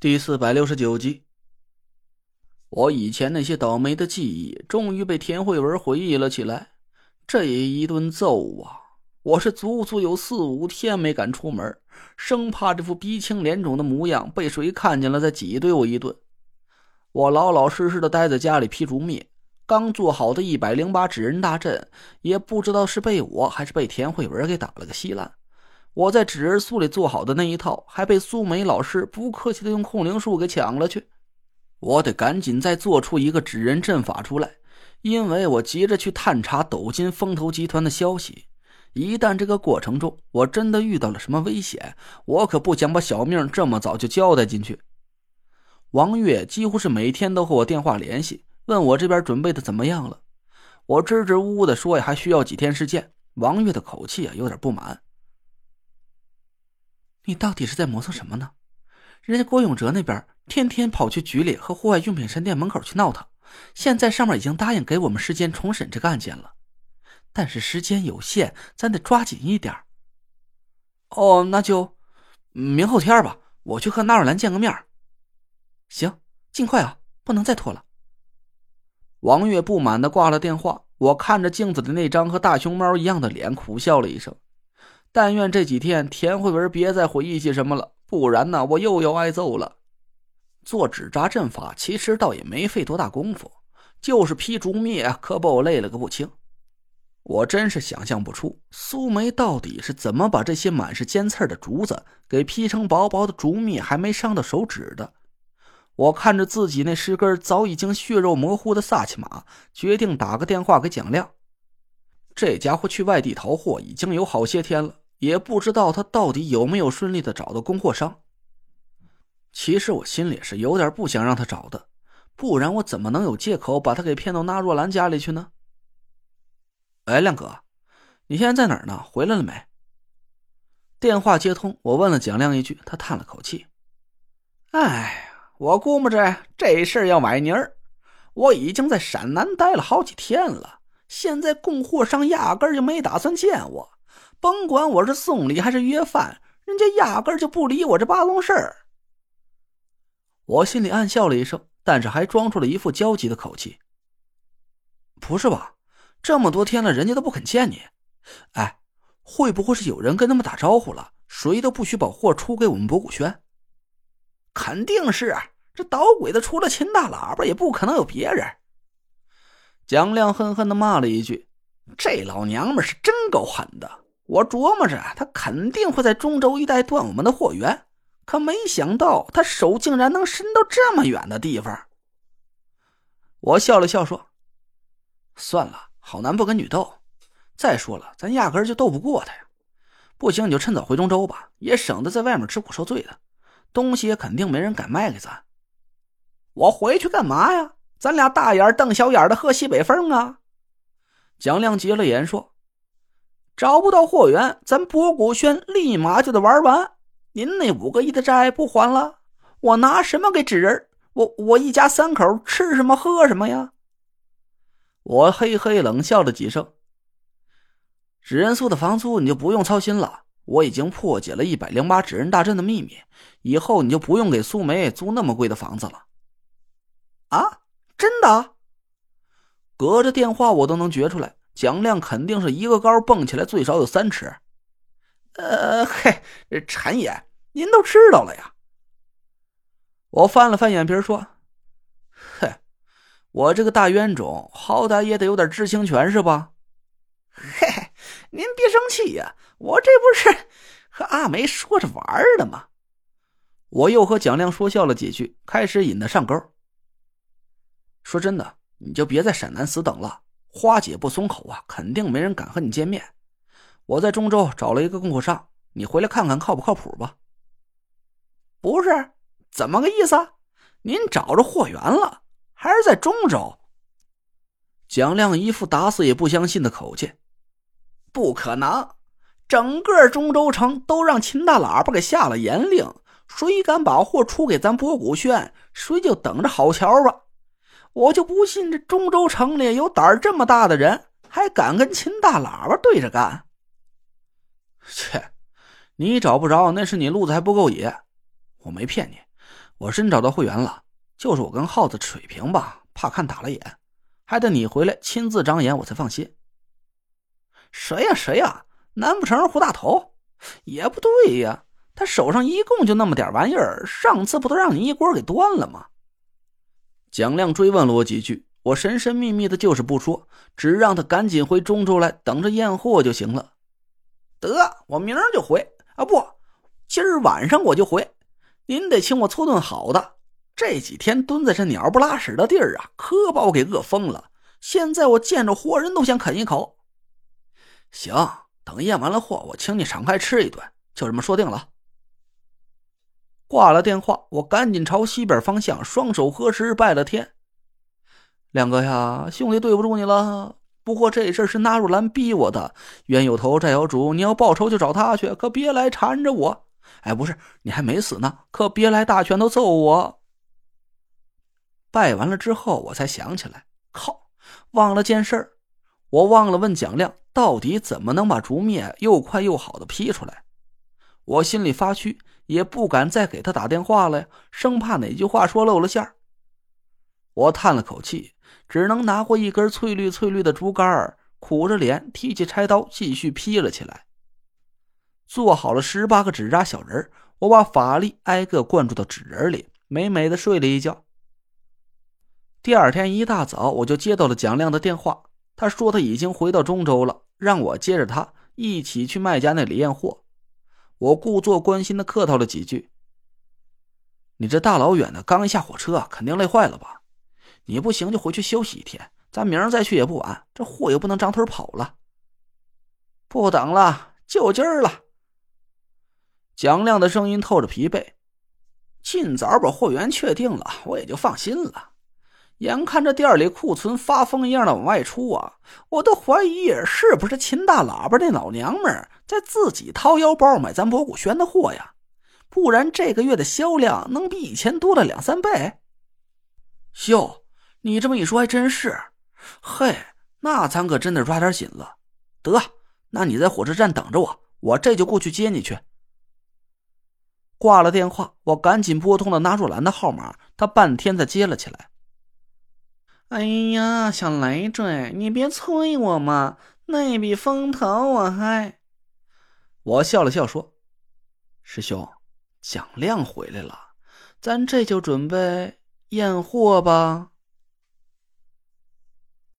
第四百六十九集，我以前那些倒霉的记忆终于被田慧文回忆了起来。这一顿揍啊！我是足足有四五天没敢出门，生怕这副鼻青脸肿的模样被谁看见了再挤兑我一顿。我老老实实的待在家里劈竹篾。刚做好的一百零八纸人大阵，也不知道是被我还是被田慧文给打了个稀烂。我在纸人苏里做好的那一套，还被苏梅老师不客气的用控灵术给抢了去。我得赶紧再做出一个纸人阵法出来，因为我急着去探查斗金风投集团的消息。一旦这个过程中我真的遇到了什么危险，我可不想把小命这么早就交代进去。王月几乎是每天都和我电话联系，问我这边准备的怎么样了。我支支吾吾的说呀，还需要几天时间。王月的口气啊，有点不满。你到底是在磨蹭什么呢？人家郭永哲那边天天跑去局里和户外用品商店门口去闹腾，现在上面已经答应给我们时间重审这个案件了，但是时间有限，咱得抓紧一点。哦，那就明后天吧，我去和纳尔兰见个面。行，尽快啊，不能再拖了。王月不满的挂了电话，我看着镜子的那张和大熊猫一样的脸，苦笑了一声。但愿这几天田慧文别再回忆起什么了，不然呢，我又要挨揍了。做纸扎阵法其实倒也没费多大功夫，就是劈竹篾，可把我累了个不轻。我真是想象不出苏梅到底是怎么把这些满是尖刺的竹子给劈成薄薄的竹篾，还没伤到手指的。我看着自己那十根早已经血肉模糊的萨其马，决定打个电话给蒋亮。这家伙去外地淘货已经有好些天了，也不知道他到底有没有顺利的找到供货商。其实我心里是有点不想让他找的，不然我怎么能有借口把他给骗到纳若兰家里去呢？哎，亮哥，你现在在哪儿呢？回来了没？电话接通，我问了蒋亮一句，他叹了口气：“哎，我估摸着这事儿要崴泥儿，我已经在陕南待了好几天了。”现在供货商压根就没打算见我，甭管我是送礼还是约饭，人家压根就不理我这八宗事儿。我心里暗笑了一声，但是还装出了一副焦急的口气：“不是吧？这么多天了，人家都不肯见你。哎，会不会是有人跟他们打招呼了？谁都不许把货出给我们博古轩？肯定是啊这捣鬼的，除了秦大喇叭，也不可能有别人。”蒋亮恨恨的骂了一句：“这老娘们是真够狠的！我琢磨着，她肯定会在中州一带断我们的货源，可没想到她手竟然能伸到这么远的地方。”我笑了笑说：“算了，好男不跟女斗。再说了，咱压根就斗不过他呀。不行，你就趁早回中州吧，也省得在外面吃苦受罪的。东西也肯定没人敢卖给咱。我回去干嘛呀？”咱俩大眼瞪小眼的喝西北风啊！蒋亮急了眼说：“找不到货源，咱博古轩立马就得玩完。您那五个亿的债不还了，我拿什么给纸人？我我一家三口吃什么喝什么呀？”我嘿嘿冷笑了几声。纸人宿的房租你就不用操心了，我已经破解了一百零八纸人大阵的秘密，以后你就不用给苏梅租那么贵的房子了。啊？真的，隔着电话我都能觉出来，蒋亮肯定是一个高蹦起来最少有三尺。呃，嘿，陈爷，您都知道了呀？我翻了翻眼皮说：“嘿，我这个大冤种，好歹也得有点知情权是吧？”嘿嘿，您别生气呀，我这不是和阿梅说着玩的吗？我又和蒋亮说笑了几句，开始引他上钩。说真的，你就别在陕南死等了。花姐不松口啊，肯定没人敢和你见面。我在中州找了一个供货商，你回来看看靠不靠谱吧？不是，怎么个意思？您找着货源了，还是在中州？蒋亮一副打死也不相信的口气。不可能，整个中州城都让秦大喇叭给下了严令，谁敢把货出给咱博古轩，谁就等着好瞧吧。我就不信这中州城里有胆儿这么大的人，还敢跟秦大喇叭对着干。切，你找不着那是你路子还不够野。我没骗你，我真找到会员了，就是我跟耗子水平吧，怕看打了眼，还得你回来亲自张眼，我才放心。谁呀谁呀？难不成是胡大头？也不对呀，他手上一共就那么点玩意儿，上次不都让你一锅给端了吗？蒋亮追问了我几句，我神神秘秘的，就是不说，只让他赶紧回中州来等着验货就行了。得，我明儿就回啊！不，今儿晚上我就回。您得请我搓顿好的。这几天蹲在这鸟不拉屎的地儿啊，可把我给饿疯了。现在我见着活人都想啃一口。行，等验完了货，我请你敞开吃一顿，就这么说定了。挂了电话，我赶紧朝西边方向双手合十拜了天。亮哥呀，兄弟对不住你了。不过这事是纳若兰逼我的，冤有头债有主，你要报仇就找他去，可别来缠着我。哎，不是，你还没死呢，可别来大拳头揍我。拜完了之后，我才想起来，靠，忘了件事儿，我忘了问蒋亮，到底怎么能把竹篾又快又好的劈出来。我心里发虚，也不敢再给他打电话了呀，生怕哪句话说漏了馅儿。我叹了口气，只能拿过一根翠绿翠绿的竹竿，苦着脸提起柴刀，继续劈了起来。做好了十八个纸扎小人我把法力挨个灌注到纸人里，美美的睡了一觉。第二天一大早，我就接到了蒋亮的电话，他说他已经回到中州了，让我接着他一起去卖家那里验货。我故作关心的客套了几句：“你这大老远的，刚一下火车，肯定累坏了吧？你不行就回去休息一天，咱明儿再去也不晚。这货也不能长腿跑了。不等了，就今儿了。”蒋亮的声音透着疲惫，尽早把货源确定了，我也就放心了。眼看着店里库存发疯一样的往外出啊，我都怀疑是不是秦大喇叭那老娘们在自己掏腰包买咱博古轩的货呀？不然这个月的销量能比以前多了两三倍。哟，你这么一说还真是。嘿，那咱可真得抓点紧了。得，那你在火车站等着我，我这就过去接你去。挂了电话，我赶紧拨通了纳若兰的号码，她半天才接了起来。哎呀，小累赘，你别催我嘛，那笔风头我还……我笑了笑说：“师兄，蒋亮回来了，咱这就准备验货吧。”